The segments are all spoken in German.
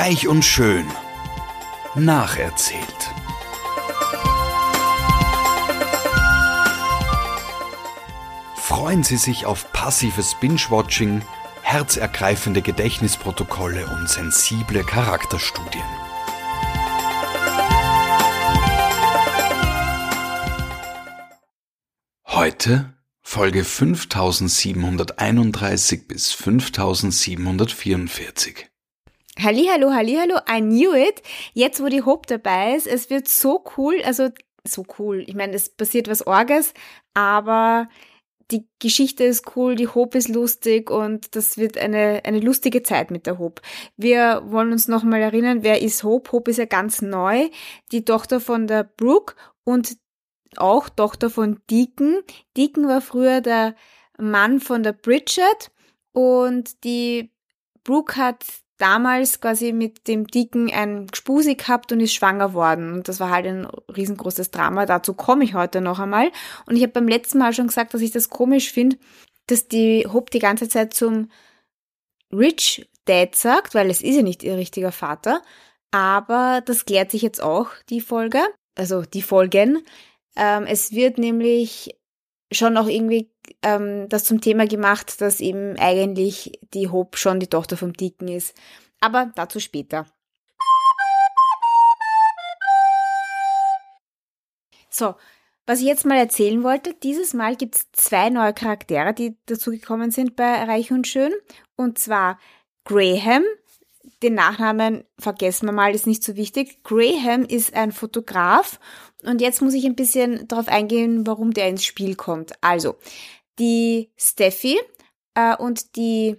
Reich und Schön. Nacherzählt. Freuen Sie sich auf passives Binge-Watching, herzergreifende Gedächtnisprotokolle und sensible Charakterstudien. Heute Folge 5731 bis 5744. Hallihallo, Hallihallo, I knew it. Jetzt, wo die Hope dabei ist, es wird so cool, also so cool. Ich meine, es passiert was Orges, aber die Geschichte ist cool, die Hope ist lustig und das wird eine, eine lustige Zeit mit der Hope. Wir wollen uns nochmal erinnern, wer ist Hope? Hope ist ja ganz neu, die Tochter von der Brooke und auch Tochter von Deacon. Deacon war früher der Mann von der Bridget und die Brooke hat damals quasi mit dem Deacon ein Gspusi gehabt und ist schwanger worden. Und das war halt ein riesengroßes Drama. Dazu komme ich heute noch einmal. Und ich habe beim letzten Mal schon gesagt, dass ich das komisch finde, dass die Hope die ganze Zeit zum Rich Dad sagt, weil es ist ja nicht ihr richtiger Vater. Aber das klärt sich jetzt auch, die Folge. Also die Folgen. Ähm, es wird nämlich schon auch irgendwie ähm, das zum Thema gemacht, dass eben eigentlich die Hope schon die Tochter vom Dicken ist. Aber dazu später. So, was ich jetzt mal erzählen wollte, dieses Mal gibt es zwei neue Charaktere, die dazugekommen sind bei Reich und Schön. Und zwar Graham, den Nachnamen vergessen wir mal, ist nicht so wichtig. Graham ist ein Fotograf und jetzt muss ich ein bisschen darauf eingehen, warum der ins Spiel kommt. Also, die Steffi äh, und die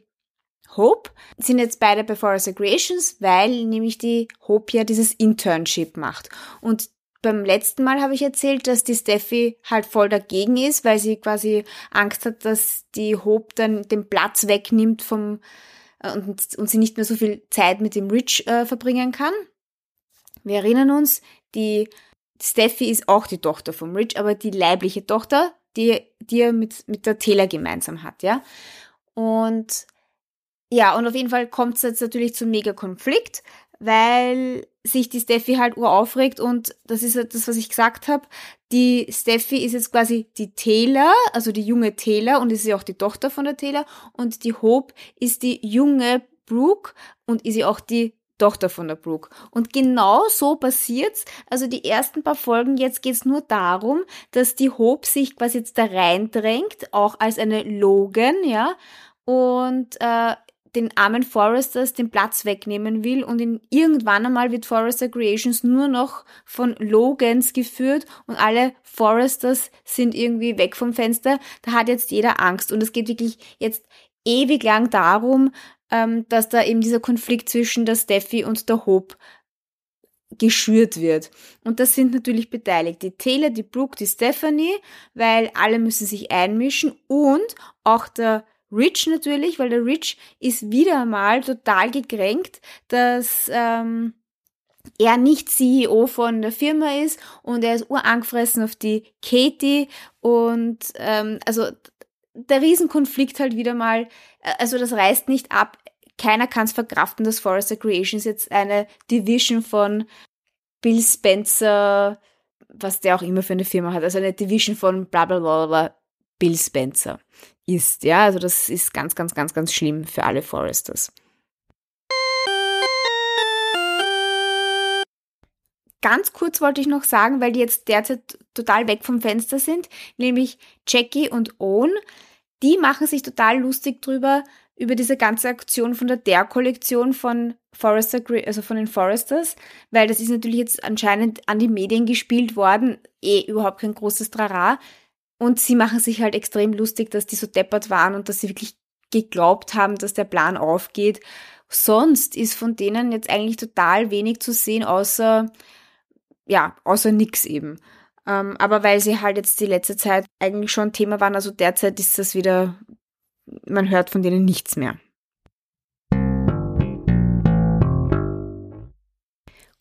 Hope sind jetzt beide bei Forest Creations, weil nämlich die Hope ja dieses Internship macht. Und beim letzten Mal habe ich erzählt, dass die Steffi halt voll dagegen ist, weil sie quasi Angst hat, dass die Hope dann den Platz wegnimmt vom und, und sie nicht mehr so viel Zeit mit dem Rich äh, verbringen kann. Wir erinnern uns, die Steffi ist auch die Tochter vom Rich, aber die leibliche Tochter, die, die er mit, mit der Taylor gemeinsam hat, ja. Und ja, und auf jeden Fall kommt es jetzt natürlich zum Mega-Konflikt, weil sich die Steffi halt uraufregt und das ist das, was ich gesagt habe. Die Steffi ist jetzt quasi die Taylor, also die junge Taylor und ist ja auch die Tochter von der Taylor und die Hope ist die junge Brooke und ist ja auch die Tochter von der Brooke. Und genau so passiert's. Also die ersten paar Folgen, jetzt geht's nur darum, dass die Hope sich quasi jetzt da reindrängt, auch als eine Logan, ja, und äh, den armen Foresters den Platz wegnehmen will und in irgendwann einmal wird Forester Creations nur noch von Logans geführt und alle Foresters sind irgendwie weg vom Fenster. Da hat jetzt jeder Angst und es geht wirklich jetzt ewig lang darum, ähm, dass da eben dieser Konflikt zwischen der Steffi und der Hope geschürt wird. Und das sind natürlich beteiligt. Die Taylor, die Brooke, die Stephanie, weil alle müssen sich einmischen und auch der Rich natürlich, weil der Rich ist wieder mal total gekränkt, dass ähm, er nicht CEO von der Firma ist und er ist urangefressen auf die Katie und ähm, also der Riesenkonflikt halt wieder mal, äh, also das reißt nicht ab. Keiner kann es verkraften, dass Forrester Creations jetzt eine Division von Bill Spencer, was der auch immer für eine Firma hat, also eine Division von bla bla bla, bla Bill Spencer ist. Ja, also das ist ganz, ganz, ganz, ganz schlimm für alle Foresters. Ganz kurz wollte ich noch sagen, weil die jetzt derzeit total weg vom Fenster sind, nämlich Jackie und Owen, die machen sich total lustig drüber, über diese ganze Aktion von der Der-Kollektion von Forrester, also von den Foresters, weil das ist natürlich jetzt anscheinend an die Medien gespielt worden, eh überhaupt kein großes Trara. Und sie machen sich halt extrem lustig, dass die so deppert waren und dass sie wirklich geglaubt haben, dass der Plan aufgeht. Sonst ist von denen jetzt eigentlich total wenig zu sehen, außer, ja, außer nix eben. Ähm, aber weil sie halt jetzt die letzte Zeit eigentlich schon Thema waren, also derzeit ist das wieder, man hört von denen nichts mehr.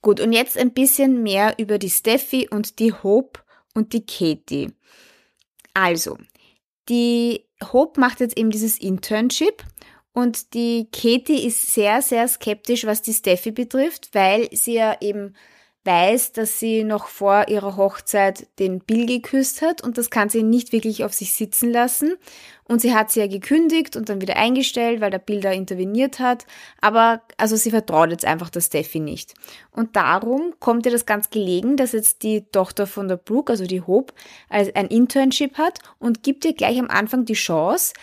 Gut, und jetzt ein bisschen mehr über die Steffi und die Hope und die Katie. Also, die Hope macht jetzt eben dieses Internship Und die Katie ist sehr, sehr skeptisch, was die Steffi betrifft, weil sie ja eben weiß, dass sie noch vor ihrer Hochzeit den Bill geküsst hat und das kann sie nicht wirklich auf sich sitzen lassen. Und sie hat sie ja gekündigt und dann wieder eingestellt, weil der Bill da interveniert hat. Aber also sie vertraut jetzt einfach der Steffi nicht. Und darum kommt ihr das ganz gelegen, dass jetzt die Tochter von der Brooke, also die Hope, ein Internship hat und gibt ihr gleich am Anfang die Chance,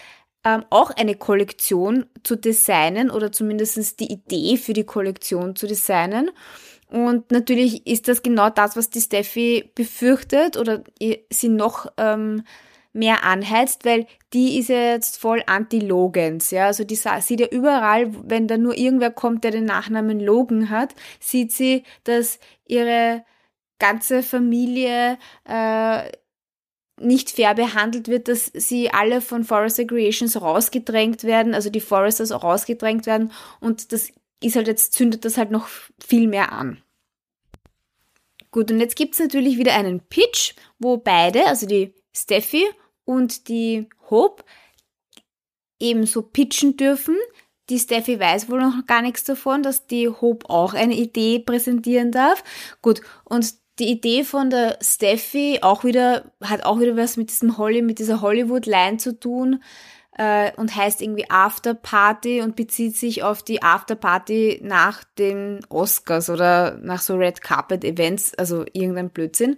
ähm, auch eine Kollektion zu designen oder zumindest die Idee für die Kollektion zu designen. Und natürlich ist das genau das, was die Steffi befürchtet oder sie noch ähm, mehr anheizt, weil die ist ja jetzt voll anti-Logans, ja, also die sieht ja überall, wenn da nur irgendwer kommt, der den Nachnamen Logan hat, sieht sie, dass ihre ganze Familie äh, nicht fair behandelt wird, dass sie alle von Forester Creations rausgedrängt werden, also die Foresters auch rausgedrängt werden und das ist halt jetzt, zündet das halt noch viel mehr an. Gut, und jetzt gibt's natürlich wieder einen Pitch, wo beide, also die Steffi und die Hope, ebenso pitchen dürfen. Die Steffi weiß wohl noch gar nichts davon, dass die Hope auch eine Idee präsentieren darf. Gut, und die Idee von der Steffi auch wieder, hat auch wieder was mit diesem Holly, mit dieser Hollywood-Line zu tun äh, und heißt irgendwie After Party und bezieht sich auf die After Party nach den Oscars oder nach so Red Carpet Events, also irgendein Blödsinn.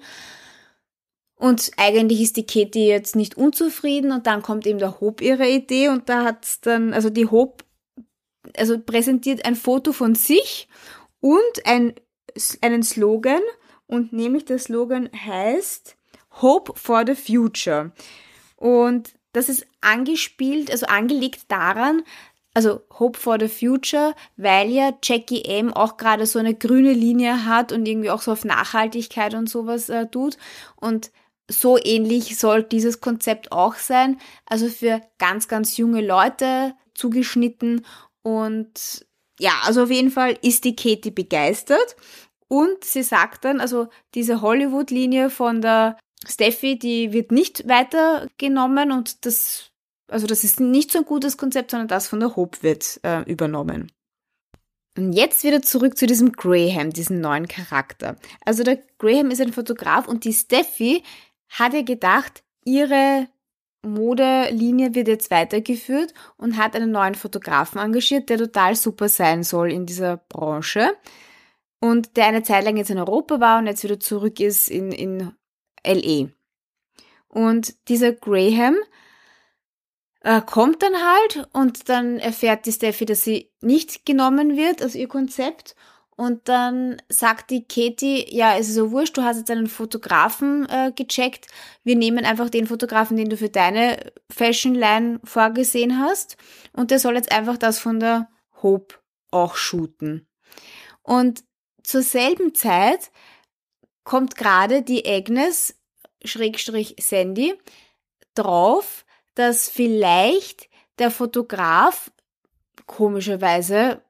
Und eigentlich ist die Katie jetzt nicht unzufrieden und dann kommt eben der Hope ihre Idee und da hat's dann, also die Hope, also präsentiert ein Foto von sich und ein, einen Slogan, und nämlich der Slogan heißt Hope for the Future. Und das ist angespielt, also angelegt daran, also Hope for the Future, weil ja Jackie M auch gerade so eine grüne Linie hat und irgendwie auch so auf Nachhaltigkeit und sowas äh, tut. Und so ähnlich soll dieses Konzept auch sein. Also für ganz, ganz junge Leute zugeschnitten. Und ja, also auf jeden Fall ist die Katie begeistert. Und sie sagt dann, also diese Hollywood-Linie von der Steffi, die wird nicht weitergenommen und das, also das ist nicht so ein gutes Konzept, sondern das von der Hope wird äh, übernommen. Und jetzt wieder zurück zu diesem Graham, diesem neuen Charakter. Also der Graham ist ein Fotograf und die Steffi hat ja gedacht, ihre Modelinie wird jetzt weitergeführt und hat einen neuen Fotografen engagiert, der total super sein soll in dieser Branche und der eine Zeit lang jetzt in Europa war und jetzt wieder zurück ist in, in LE. Und dieser Graham äh, kommt dann halt und dann erfährt die Steffi, dass sie nicht genommen wird, also ihr Konzept. Und dann sagt die Katie, ja, es ist so wurscht, du hast jetzt einen Fotografen äh, gecheckt. Wir nehmen einfach den Fotografen, den du für deine Fashion Line vorgesehen hast. Und der soll jetzt einfach das von der Hope auch shooten. Und zur selben Zeit kommt gerade die Agnes, Sandy, drauf, dass vielleicht der Fotograf, komischerweise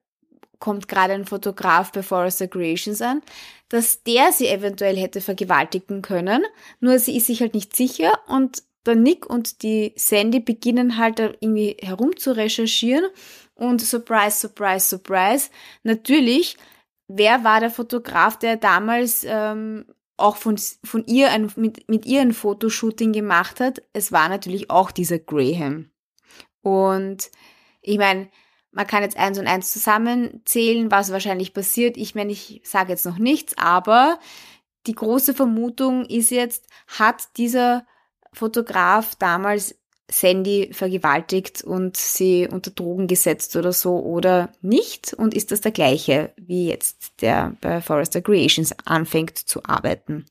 kommt gerade ein Fotograf bei Forrester Creations an, dass der sie eventuell hätte vergewaltigen können, nur sie ist sich halt nicht sicher und der Nick und die Sandy beginnen halt irgendwie herum zu recherchieren und surprise, surprise, surprise, natürlich wer war der Fotograf, der damals ähm, auch von, von ihr ein, mit, mit ihr ein Fotoshooting gemacht hat? Es war natürlich auch dieser Graham. Und ich meine, man kann jetzt eins und eins zusammenzählen, was wahrscheinlich passiert. Ich meine, ich sage jetzt noch nichts, aber die große Vermutung ist jetzt, hat dieser Fotograf damals Sandy vergewaltigt und sie unter Drogen gesetzt oder so oder nicht? Und ist das der gleiche, wie jetzt der bei Forrester Creations anfängt zu arbeiten?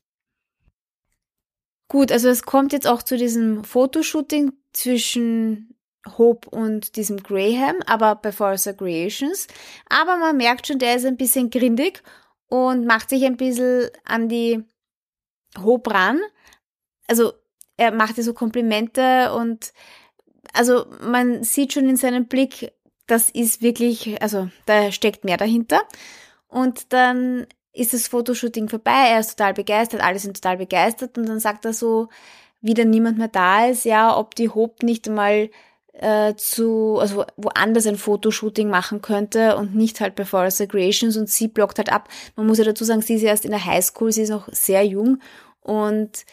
Gut, also es kommt jetzt auch zu diesem Fotoshooting zwischen Hope und diesem Graham, aber bei Forrester Creations. Aber man merkt schon, der ist ein bisschen grindig und macht sich ein bisschen an die Hope ran. Also er macht dir so Komplimente und also man sieht schon in seinem Blick, das ist wirklich, also da steckt mehr dahinter. Und dann ist das Fotoshooting vorbei, er ist total begeistert, alle sind total begeistert und dann sagt er so, wie dann niemand mehr da ist, ja, ob die Hope nicht mal äh, zu, also woanders ein Fotoshooting machen könnte und nicht halt bei Forest Creations und sie blockt halt ab. Man muss ja dazu sagen, sie ist erst in der Highschool, sie ist noch sehr jung und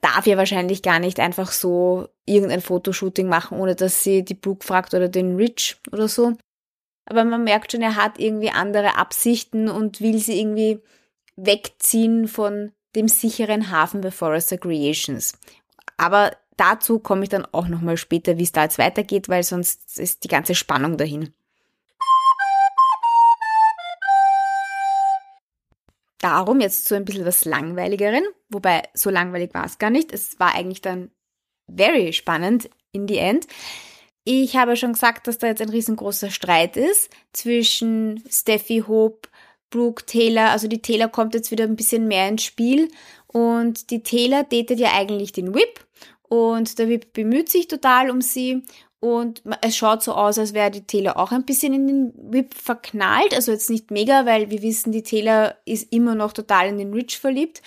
darf ja wahrscheinlich gar nicht einfach so irgendein Fotoshooting machen, ohne dass sie die Brooke fragt oder den Rich oder so. Aber man merkt schon, er hat irgendwie andere Absichten und will sie irgendwie wegziehen von dem sicheren Hafen bei Forrester Creations. Aber dazu komme ich dann auch nochmal später, wie es da jetzt weitergeht, weil sonst ist die ganze Spannung dahin. Darum jetzt so ein bisschen was Langweiligeren, wobei so langweilig war es gar nicht. Es war eigentlich dann very spannend in the end. Ich habe schon gesagt, dass da jetzt ein riesengroßer Streit ist zwischen Steffi Hope, Brooke Taylor. Also die Taylor kommt jetzt wieder ein bisschen mehr ins Spiel und die Taylor datet ja eigentlich den Whip und der Whip bemüht sich total um sie und es schaut so aus, als wäre die Taylor auch ein bisschen in den Whip verknallt. Also jetzt nicht mega, weil wir wissen, die Taylor ist immer noch total in den Rich verliebt.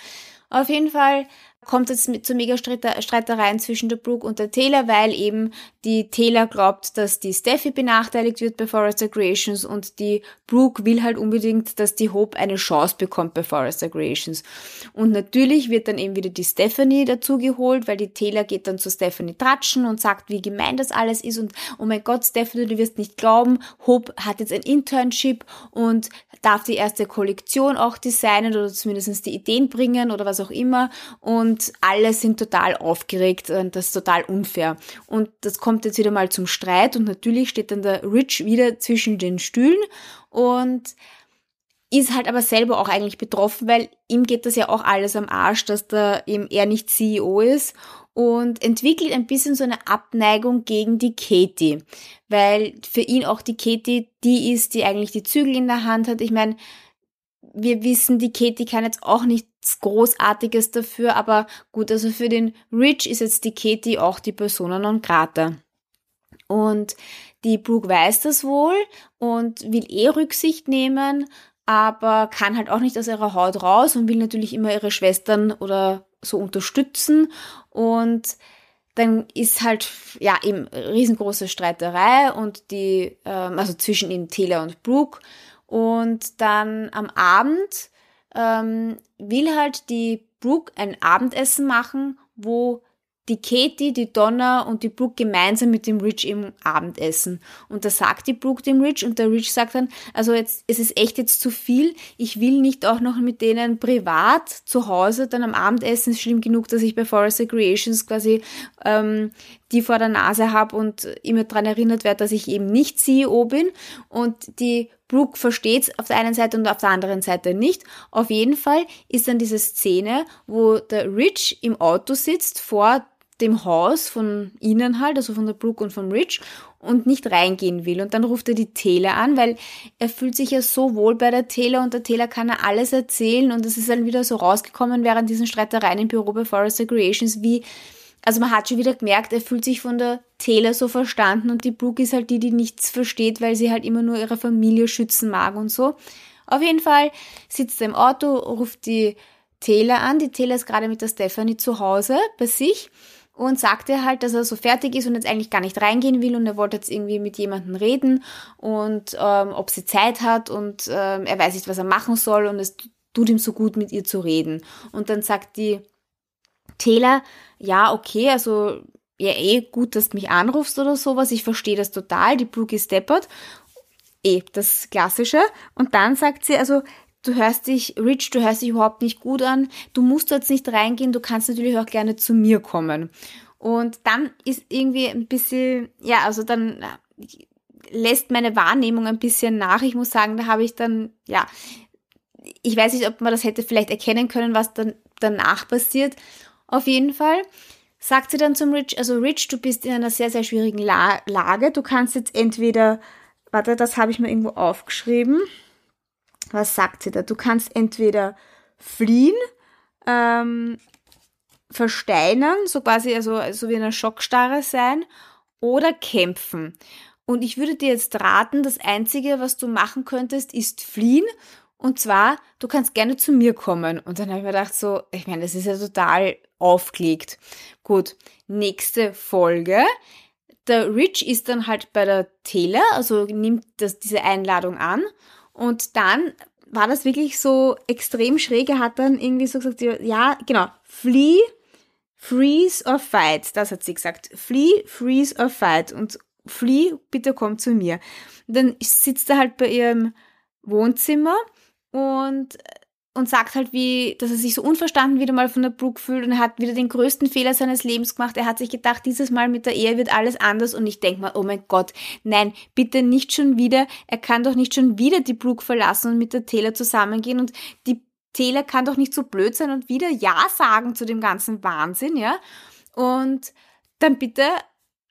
Auf jeden Fall kommt es zu mega Streitereien zwischen der Brooke und der Taylor, weil eben die Taylor glaubt, dass die Steffi benachteiligt wird bei Forrester Creations und die Brooke will halt unbedingt, dass die Hope eine Chance bekommt bei Forrester Creations. Und natürlich wird dann eben wieder die Stephanie dazugeholt, weil die Taylor geht dann zu Stephanie tratschen und sagt, wie gemein das alles ist und oh mein Gott, Stephanie, du wirst nicht glauben, Hope hat jetzt ein Internship und darf die erste Kollektion auch designen oder zumindest die Ideen bringen oder was auch immer und alle sind total aufgeregt und das ist total unfair. Und das kommt jetzt wieder mal zum Streit und natürlich steht dann der Rich wieder zwischen den Stühlen und ist halt aber selber auch eigentlich betroffen, weil ihm geht das ja auch alles am Arsch, dass da eben er nicht CEO ist und entwickelt ein bisschen so eine Abneigung gegen die Katie, weil für ihn auch die Katie die ist, die eigentlich die Zügel in der Hand hat. Ich meine, wir wissen, die Katie kann jetzt auch nichts Großartiges dafür, aber gut, also für den Rich ist jetzt die Katie auch die Persona non grata. Und die Brooke weiß das wohl und will eh Rücksicht nehmen, aber kann halt auch nicht aus ihrer Haut raus und will natürlich immer ihre Schwestern oder so unterstützen und dann ist halt ja eben riesengroße Streiterei und die ähm, also zwischen eben Taylor und Brooke und dann am Abend ähm, will halt die Brooke ein Abendessen machen, wo die Katie, die Donna und die Brooke gemeinsam mit dem Rich im Abendessen. Und da sagt die Brooke dem Rich und der Rich sagt dann, also jetzt, es ist echt jetzt zu viel. Ich will nicht auch noch mit denen privat zu Hause dann am Abendessen. Ist schlimm genug, dass ich bei Forest Creations quasi ähm, die vor der Nase habe und immer dran erinnert werde, dass ich eben nicht CEO bin. Und die Brooke versteht's auf der einen Seite und auf der anderen Seite nicht. Auf jeden Fall ist dann diese Szene, wo der Rich im Auto sitzt vor dem Haus von ihnen halt, also von der Brooke und vom Rich und nicht reingehen will. Und dann ruft er die Taylor an, weil er fühlt sich ja so wohl bei der Taylor und der Taylor kann er alles erzählen und es ist dann wieder so rausgekommen während diesen Streitereien im Büro bei Forrester Creations, wie, also man hat schon wieder gemerkt, er fühlt sich von der Taylor so verstanden und die Brooke ist halt die, die nichts versteht, weil sie halt immer nur ihre Familie schützen mag und so. Auf jeden Fall sitzt er im Auto, ruft die Taylor an. Die Taylor ist gerade mit der Stephanie zu Hause bei sich und sagte halt, dass er so fertig ist und jetzt eigentlich gar nicht reingehen will und er wollte jetzt irgendwie mit jemandem reden und ähm, ob sie Zeit hat und ähm, er weiß nicht, was er machen soll und es tut ihm so gut, mit ihr zu reden. Und dann sagt die Taylor, ja, okay, also ja, eh gut, dass du mich anrufst oder sowas, ich verstehe das total, die Brooke ist deppert. Eh, das Klassische. Und dann sagt sie, also du hörst dich, Rich, du hörst dich überhaupt nicht gut an, du musst jetzt nicht reingehen, du kannst natürlich auch gerne zu mir kommen. Und dann ist irgendwie ein bisschen, ja, also dann äh, lässt meine Wahrnehmung ein bisschen nach. Ich muss sagen, da habe ich dann, ja, ich weiß nicht, ob man das hätte vielleicht erkennen können, was dann danach passiert. Auf jeden Fall sagt sie dann zum Rich, also Rich, du bist in einer sehr, sehr schwierigen La Lage. Du kannst jetzt entweder, warte, das habe ich mir irgendwo aufgeschrieben was sagt sie da? Du kannst entweder fliehen, ähm, versteinern, so quasi, also so wie eine Schockstarre sein, oder kämpfen. Und ich würde dir jetzt raten, das Einzige, was du machen könntest, ist fliehen. Und zwar, du kannst gerne zu mir kommen. Und dann habe ich mir gedacht, so, ich meine, das ist ja total aufgelegt. Gut, nächste Folge der Rich ist dann halt bei der Taylor, also nimmt das, diese Einladung an und dann war das wirklich so extrem schräg. Er hat dann irgendwie so gesagt, ja, genau, flee, freeze or fight. Das hat sie gesagt. Flee, freeze or fight. Und flee, bitte komm zu mir. Und dann sitzt er halt bei ihrem Wohnzimmer und und sagt halt, wie, dass er sich so unverstanden wieder mal von der Brooke fühlt und er hat wieder den größten Fehler seines Lebens gemacht. Er hat sich gedacht, dieses Mal mit der Ehe wird alles anders und ich denke mal, oh mein Gott, nein, bitte nicht schon wieder. Er kann doch nicht schon wieder die Brooke verlassen und mit der Taylor zusammengehen und die Taylor kann doch nicht so blöd sein und wieder Ja sagen zu dem ganzen Wahnsinn, ja. Und dann bitte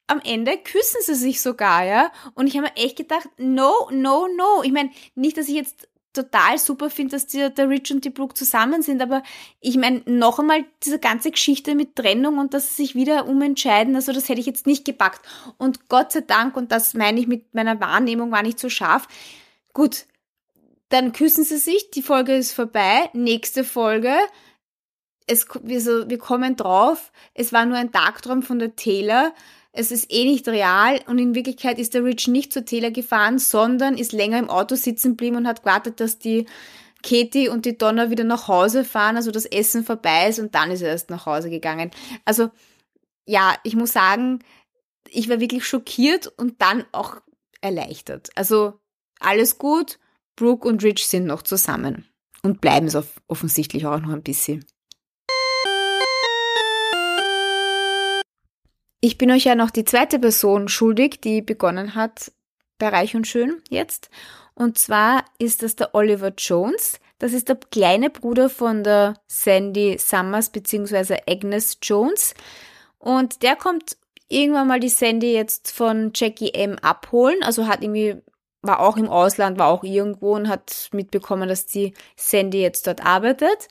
am Ende küssen sie sich sogar, ja. Und ich habe mir echt gedacht, no, no, no. Ich meine, nicht, dass ich jetzt total super finde, dass die, der Rich und die Brooke zusammen sind, aber ich meine, noch einmal diese ganze Geschichte mit Trennung und dass sie sich wieder umentscheiden, also das hätte ich jetzt nicht gepackt. Und Gott sei Dank, und das meine ich mit meiner Wahrnehmung, war nicht so scharf. Gut, dann küssen sie sich, die Folge ist vorbei, nächste Folge, es, wir, so, wir kommen drauf, es war nur ein Tagtraum von der Taylor, es ist eh nicht real und in Wirklichkeit ist der Rich nicht zur Taylor gefahren, sondern ist länger im Auto sitzen geblieben und hat gewartet, dass die Katie und die Donna wieder nach Hause fahren, also das Essen vorbei ist und dann ist er erst nach Hause gegangen. Also ja, ich muss sagen, ich war wirklich schockiert und dann auch erleichtert. Also alles gut, Brooke und Rich sind noch zusammen und bleiben es offensichtlich auch noch ein bisschen. Ich bin euch ja noch die zweite Person schuldig, die begonnen hat bei Reich und Schön jetzt. Und zwar ist das der Oliver Jones. Das ist der kleine Bruder von der Sandy Summers bzw. Agnes Jones. Und der kommt irgendwann mal die Sandy jetzt von Jackie M abholen. Also hat irgendwie, war auch im Ausland, war auch irgendwo und hat mitbekommen, dass die Sandy jetzt dort arbeitet.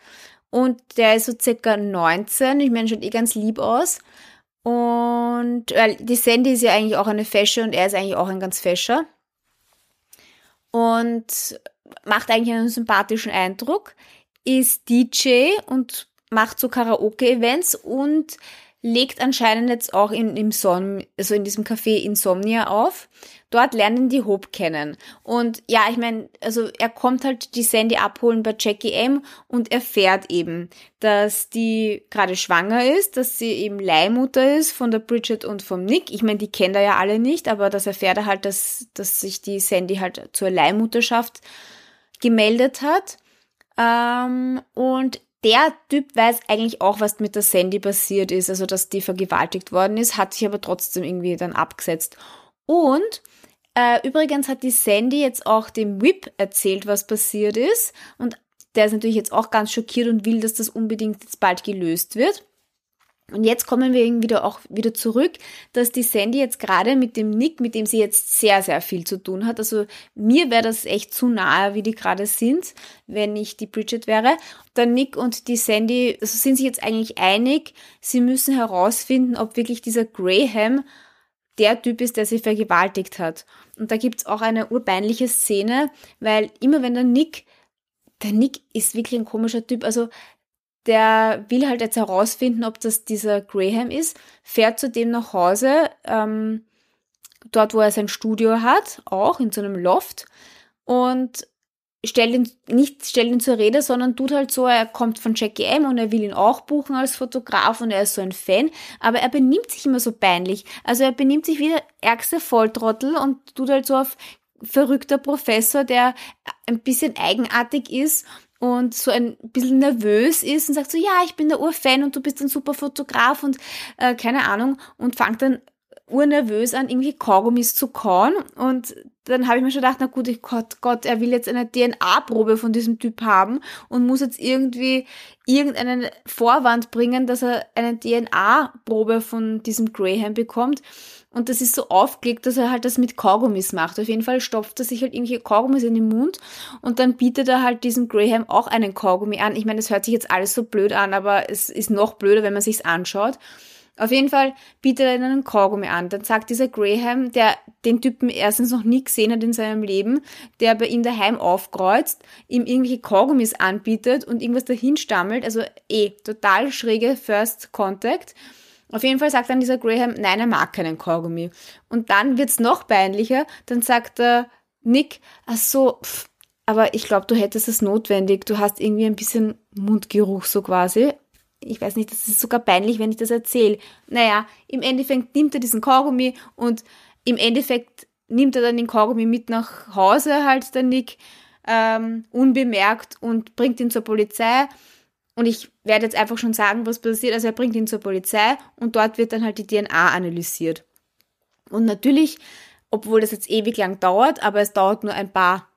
Und der ist so circa 19. Ich meine, schaut eh ganz lieb aus. Und weil die Sandy ist ja eigentlich auch eine Fesche und er ist eigentlich auch ein ganz Fescher. Und macht eigentlich einen sympathischen Eindruck, ist DJ und macht so Karaoke-Events und legt anscheinend jetzt auch in, im Son also in diesem Café Insomnia auf. Dort lernen die Hope kennen. Und ja, ich meine, also er kommt halt die Sandy abholen bei Jackie M und erfährt eben, dass die gerade schwanger ist, dass sie eben Leihmutter ist von der Bridget und vom Nick. Ich meine, die kennt er ja alle nicht, aber das erfährt er halt, dass, dass sich die Sandy halt zur Leihmutterschaft gemeldet hat. Ähm, und der Typ weiß eigentlich auch, was mit der Sandy passiert ist, also dass die vergewaltigt worden ist, hat sich aber trotzdem irgendwie dann abgesetzt. Und äh, übrigens hat die Sandy jetzt auch dem Whip erzählt, was passiert ist. Und der ist natürlich jetzt auch ganz schockiert und will, dass das unbedingt jetzt bald gelöst wird. Und jetzt kommen wir irgendwie wieder auch wieder zurück, dass die Sandy jetzt gerade mit dem Nick, mit dem sie jetzt sehr, sehr viel zu tun hat. Also mir wäre das echt zu nahe, wie die gerade sind, wenn ich die Bridget wäre. Der Nick und die Sandy also sind sich jetzt eigentlich einig. Sie müssen herausfinden, ob wirklich dieser Graham der Typ ist, der sie vergewaltigt hat. Und da gibt's auch eine urbeinliche Szene, weil immer wenn der Nick, der Nick ist wirklich ein komischer Typ, also der will halt jetzt herausfinden, ob das dieser Graham ist, fährt zu dem nach Hause, ähm, dort wo er sein Studio hat, auch in so einem Loft und stellt ihn nicht stellt ihn zur Rede, sondern tut halt so, er kommt von Jackie M und er will ihn auch buchen als Fotograf und er ist so ein Fan, aber er benimmt sich immer so peinlich. Also er benimmt sich wie der ärgste Volltrottel und tut halt so auf verrückter Professor, der ein bisschen eigenartig ist und so ein bisschen nervös ist und sagt so, ja, ich bin der Urfan und du bist ein super Fotograf und äh, keine Ahnung und fangt dann urnervös an, irgendwie Kaugummis zu kauen und dann habe ich mir schon gedacht, na gut, ich Gott, Gott, er will jetzt eine DNA-Probe von diesem Typ haben und muss jetzt irgendwie irgendeinen Vorwand bringen, dass er eine DNA-Probe von diesem Graham bekommt. Und das ist so aufgelegt, dass er halt das mit Kaugummis macht. Auf jeden Fall stopft er sich halt irgendwelche Kaugummis in den Mund und dann bietet er halt diesem Graham auch einen Kaugummi an. Ich meine, es hört sich jetzt alles so blöd an, aber es ist noch blöder, wenn man sich's anschaut. Auf jeden Fall bietet er einen Kaugummi an. Dann sagt dieser Graham, der den Typen erstens noch nie gesehen hat in seinem Leben, der bei ihm daheim aufkreuzt, ihm irgendwelche Kaugummis anbietet und irgendwas dahin stammelt. Also eh, total schräge First Contact. Auf jeden Fall sagt dann dieser Graham, nein, er mag keinen Kaugummi. Und dann wird's noch peinlicher, dann sagt der Nick, ach so, pff, aber ich glaube, du hättest es notwendig. Du hast irgendwie ein bisschen Mundgeruch so quasi. Ich weiß nicht, das ist sogar peinlich, wenn ich das erzähle. Naja, im Endeffekt nimmt er diesen Kaugummi und im Endeffekt nimmt er dann den Kaugummi mit nach Hause, halt der Nick, ähm, unbemerkt und bringt ihn zur Polizei. Und ich werde jetzt einfach schon sagen, was passiert. Also er bringt ihn zur Polizei und dort wird dann halt die DNA analysiert. Und natürlich, obwohl das jetzt ewig lang dauert, aber es dauert nur ein paar,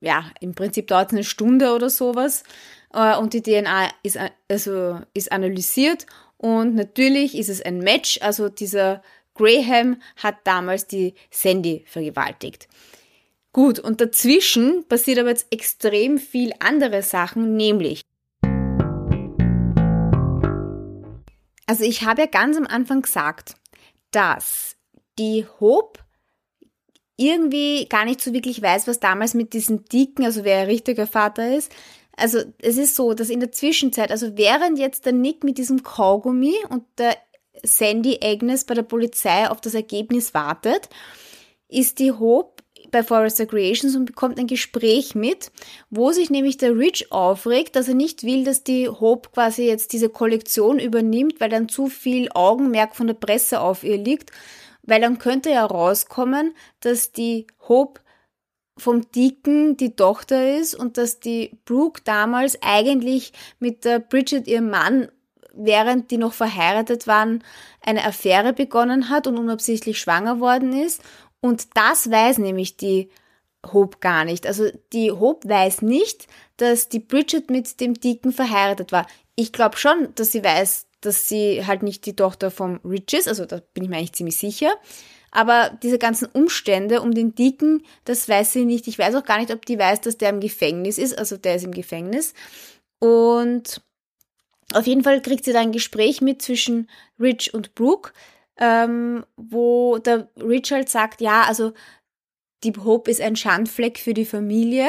ja, im Prinzip dauert es eine Stunde oder sowas. Äh, und die DNA ist, also, ist analysiert und natürlich ist es ein Match. Also dieser Graham hat damals die Sandy vergewaltigt. Gut, und dazwischen passiert aber jetzt extrem viel andere Sachen, nämlich Also ich habe ja ganz am Anfang gesagt, dass die Hope irgendwie gar nicht so wirklich weiß, was damals mit diesem Dicken, also wer ein richtiger Vater ist. Also es ist so, dass in der Zwischenzeit, also während jetzt der Nick mit diesem Kaugummi und der Sandy Agnes bei der Polizei auf das Ergebnis wartet, ist die Hope bei Forrester Creations und bekommt ein Gespräch mit, wo sich nämlich der Rich aufregt, dass er nicht will, dass die Hope quasi jetzt diese Kollektion übernimmt, weil dann zu viel Augenmerk von der Presse auf ihr liegt, weil dann könnte ja rauskommen, dass die Hope vom Dicken die Tochter ist und dass die Brooke damals eigentlich mit der Bridget, ihrem Mann, während die noch verheiratet waren, eine Affäre begonnen hat und unabsichtlich schwanger worden ist und das weiß nämlich die Hope gar nicht. Also die Hope weiß nicht, dass die Bridget mit dem Dicken verheiratet war. Ich glaube schon, dass sie weiß, dass sie halt nicht die Tochter vom Rich ist, also da bin ich mir eigentlich ziemlich sicher. Aber diese ganzen Umstände um den Dicken, das weiß sie nicht. Ich weiß auch gar nicht, ob die weiß, dass der im Gefängnis ist. Also der ist im Gefängnis. Und auf jeden Fall kriegt sie da ein Gespräch mit zwischen Rich und Brooke ähm, wo der Richard sagt, ja, also die Hope ist ein Schandfleck für die Familie,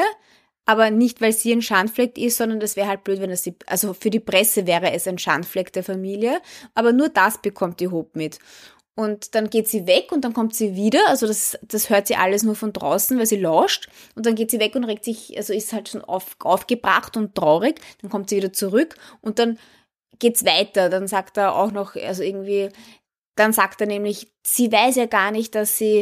aber nicht, weil sie ein Schandfleck ist, sondern das wäre halt blöd, wenn das die, also für die Presse wäre es ein Schandfleck der Familie, aber nur das bekommt die Hope mit. Und dann geht sie weg und dann kommt sie wieder, also das, das hört sie alles nur von draußen, weil sie lauscht. Und dann geht sie weg und regt sich, also ist halt schon auf, aufgebracht und traurig. Dann kommt sie wieder zurück und dann geht's weiter. Dann sagt er auch noch, also irgendwie, dann sagt er nämlich, sie weiß ja gar nicht, dass sie,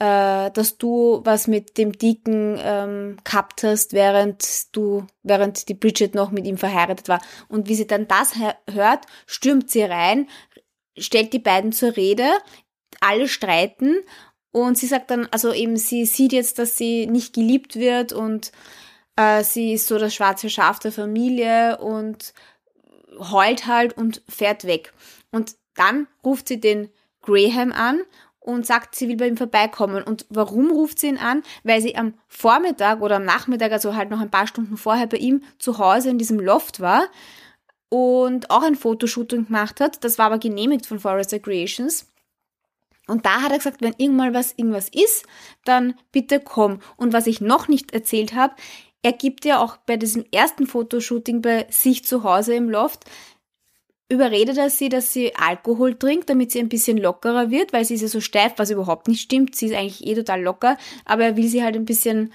äh, dass du was mit dem Dicken ähm, gehabt hast, während du, während die Bridget noch mit ihm verheiratet war. Und wie sie dann das hört, stürmt sie rein, stellt die beiden zur Rede, alle streiten und sie sagt dann, also eben, sie sieht jetzt, dass sie nicht geliebt wird und äh, sie ist so das schwarze Schaf der Familie und heult halt und fährt weg. Und dann ruft sie den Graham an und sagt, sie will bei ihm vorbeikommen. Und warum ruft sie ihn an? Weil sie am Vormittag oder am Nachmittag, also halt noch ein paar Stunden vorher bei ihm zu Hause in diesem Loft war und auch ein Fotoshooting gemacht hat. Das war aber genehmigt von Forrester Creations. Und da hat er gesagt, wenn irgendwann was irgendwas ist, dann bitte komm. Und was ich noch nicht erzählt habe, er gibt ja auch bei diesem ersten Fotoshooting bei sich zu Hause im Loft überredet er sie, dass sie Alkohol trinkt, damit sie ein bisschen lockerer wird, weil sie ist ja so steif, was überhaupt nicht stimmt. Sie ist eigentlich eh total locker, aber er will sie halt ein bisschen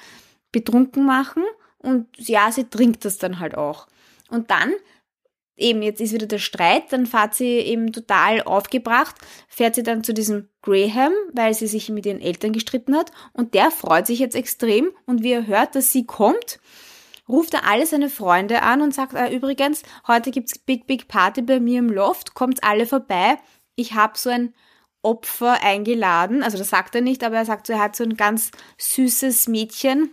betrunken machen und ja, sie trinkt das dann halt auch. Und dann, eben jetzt ist wieder der Streit, dann fährt sie eben total aufgebracht, fährt sie dann zu diesem Graham, weil sie sich mit ihren Eltern gestritten hat und der freut sich jetzt extrem und wie er hört, dass sie kommt, ruft er alle seine Freunde an und sagt, äh, übrigens, heute gibt's Big Big Party bei mir im Loft, kommt alle vorbei. Ich habe so ein Opfer eingeladen. Also das sagt er nicht, aber er sagt so, er hat so ein ganz süßes Mädchen.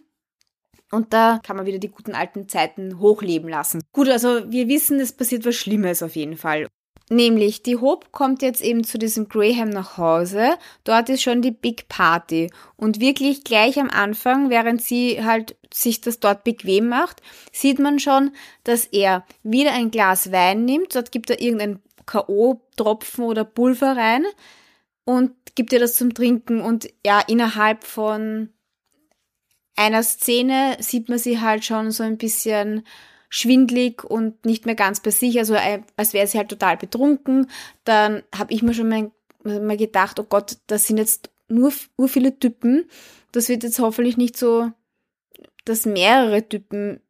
Und da kann man wieder die guten alten Zeiten hochleben lassen. Gut, also wir wissen, es passiert was Schlimmes auf jeden Fall. Nämlich, die Hope kommt jetzt eben zu diesem Graham nach Hause. Dort ist schon die Big Party. Und wirklich gleich am Anfang, während sie halt sich das dort bequem macht, sieht man schon, dass er wieder ein Glas Wein nimmt. Dort gibt er irgendeinen K.O.-Tropfen oder Pulver rein und gibt ihr das zum Trinken. Und ja, innerhalb von einer Szene sieht man sie halt schon so ein bisschen schwindlig und nicht mehr ganz bei sich, also äh, als wäre sie halt total betrunken. Dann habe ich mir schon mal, gedacht, oh Gott, das sind jetzt nur, nur viele Typen. Das wird jetzt hoffentlich nicht so, dass mehrere Typen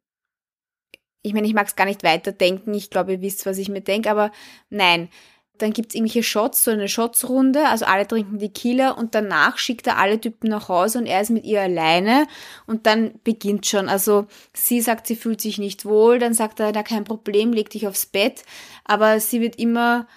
ich meine, ich mag es gar nicht weiterdenken, ich glaube, ihr wisst, was ich mir denke, aber nein, dann gibt's irgendwelche Shots, so eine Shotsrunde, also alle trinken die Killer und danach schickt er alle Typen nach Hause und er ist mit ihr alleine. Und dann beginnt schon. Also sie sagt, sie fühlt sich nicht wohl, dann sagt er, na kein Problem, leg dich aufs Bett, aber sie wird immer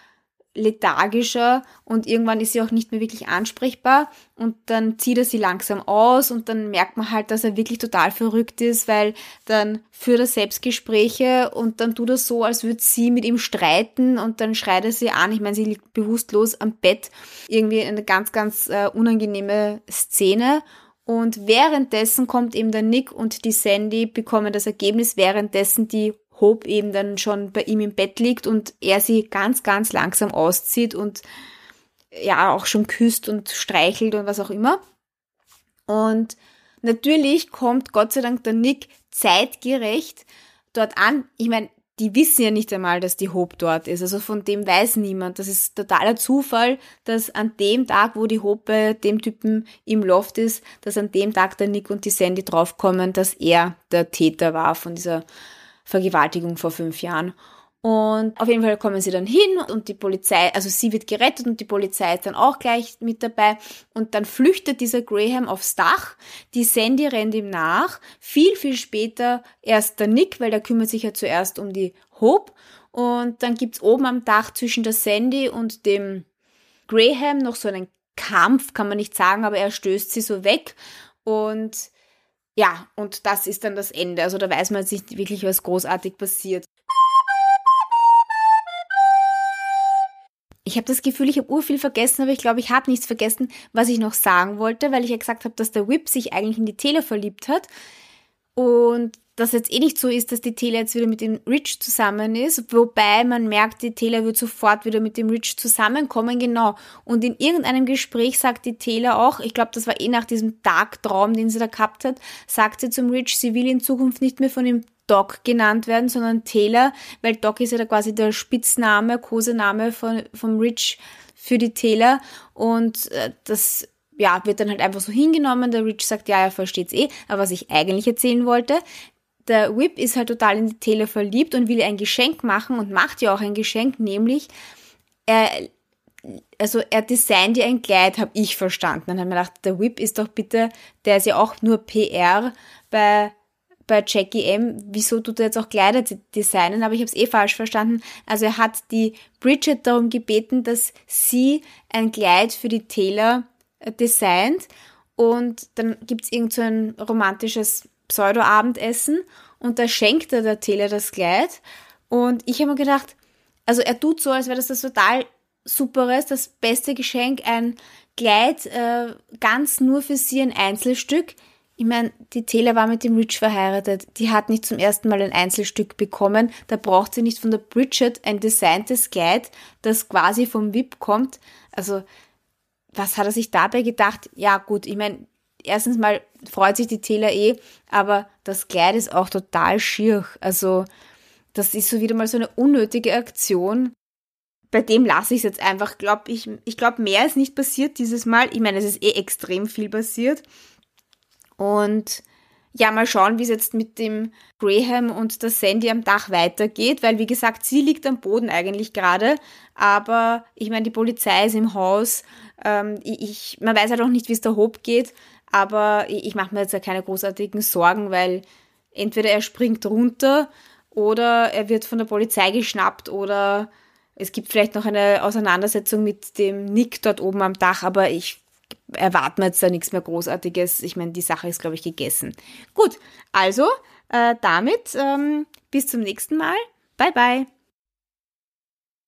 lethargischer und irgendwann ist sie auch nicht mehr wirklich ansprechbar und dann zieht er sie langsam aus und dann merkt man halt, dass er wirklich total verrückt ist, weil dann führt er Selbstgespräche und dann tut er so, als würde sie mit ihm streiten und dann schreit er sie an. Ich meine, sie liegt bewusstlos am Bett. Irgendwie eine ganz, ganz äh, unangenehme Szene. Und währenddessen kommt eben der Nick und die Sandy bekommen das Ergebnis, währenddessen die Hope eben dann schon bei ihm im Bett liegt und er sie ganz, ganz langsam auszieht und ja auch schon küsst und streichelt und was auch immer. Und natürlich kommt Gott sei Dank der Nick zeitgerecht dort an. Ich meine, die wissen ja nicht einmal, dass die Hope dort ist. Also von dem weiß niemand. Das ist totaler Zufall, dass an dem Tag, wo die Hope bei dem Typen im Loft ist, dass an dem Tag der Nick und die Sandy draufkommen, dass er der Täter war von dieser Vergewaltigung vor fünf Jahren. Und auf jeden Fall kommen sie dann hin und die Polizei, also sie wird gerettet und die Polizei ist dann auch gleich mit dabei. Und dann flüchtet dieser Graham aufs Dach. Die Sandy rennt ihm nach. Viel, viel später erst der Nick, weil der kümmert sich ja zuerst um die Hope. Und dann gibt's oben am Dach zwischen der Sandy und dem Graham noch so einen Kampf, kann man nicht sagen, aber er stößt sie so weg. Und ja, und das ist dann das Ende. Also da weiß man jetzt nicht wirklich, was großartig passiert. Ich habe das Gefühl, ich habe urviel vergessen, aber ich glaube, ich habe nichts vergessen, was ich noch sagen wollte, weil ich ja gesagt habe, dass der Whip sich eigentlich in die Taylor verliebt hat. Und dass jetzt eh nicht so ist, dass die Taylor jetzt wieder mit dem Rich zusammen ist, wobei man merkt, die Taylor wird sofort wieder mit dem Rich zusammenkommen, genau. Und in irgendeinem Gespräch sagt die Taylor auch, ich glaube, das war eh nach diesem Tagtraum, den sie da gehabt hat, sagt sie zum Rich, sie will in Zukunft nicht mehr von ihm Doc genannt werden, sondern Taylor, weil Doc ist ja da quasi der Spitzname, Kosename von, vom Rich für die Taylor und äh, das ja, wird dann halt einfach so hingenommen. Der Rich sagt, ja, er versteht's eh. Aber was ich eigentlich erzählen wollte, der Whip ist halt total in die Taylor verliebt und will ihr ein Geschenk machen und macht ja auch ein Geschenk, nämlich er, also er designt ihr ein Kleid, habe ich verstanden. Dann habe ich mir gedacht, der Whip ist doch bitte, der ist ja auch nur PR bei bei Jackie M, wieso tut er jetzt auch Kleider designen, aber ich habe es eh falsch verstanden. Also er hat die Bridget darum gebeten, dass sie ein Kleid für die Taylor äh, designt und dann gibt's irgend so ein romantisches Pseudo-Abendessen und da schenkt er der Taylor das Kleid. Und ich habe mir gedacht, also er tut so, als wäre das das total superes, das beste Geschenk, ein Kleid, äh, ganz nur für sie ein Einzelstück. Ich meine, die Taylor war mit dem Rich verheiratet. Die hat nicht zum ersten Mal ein Einzelstück bekommen. Da braucht sie nicht von der Bridget ein designtes Kleid, das quasi vom VIP kommt. Also, was hat er sich dabei gedacht? Ja, gut, ich meine, erstens mal freut sich die Taylor eh, aber das Kleid ist auch total schier. Also das ist so wieder mal so eine unnötige Aktion. Bei dem lasse ich es jetzt einfach. Glaub ich ich glaube, mehr ist nicht passiert dieses Mal. Ich meine, es ist eh extrem viel passiert. Und ja, mal schauen, wie es jetzt mit dem Graham und der Sandy am Dach weitergeht, weil wie gesagt, sie liegt am Boden eigentlich gerade, aber ich meine, die Polizei ist im Haus. Ähm, ich, man weiß halt auch nicht, wie es der Hope geht. Aber ich, ich mache mir jetzt ja keine großartigen Sorgen, weil entweder er springt runter oder er wird von der Polizei geschnappt oder es gibt vielleicht noch eine Auseinandersetzung mit dem Nick dort oben am Dach, aber ich erwarte mir jetzt da nichts mehr Großartiges. Ich meine, die Sache ist, glaube ich, gegessen. Gut, also äh, damit ähm, bis zum nächsten Mal. Bye, bye.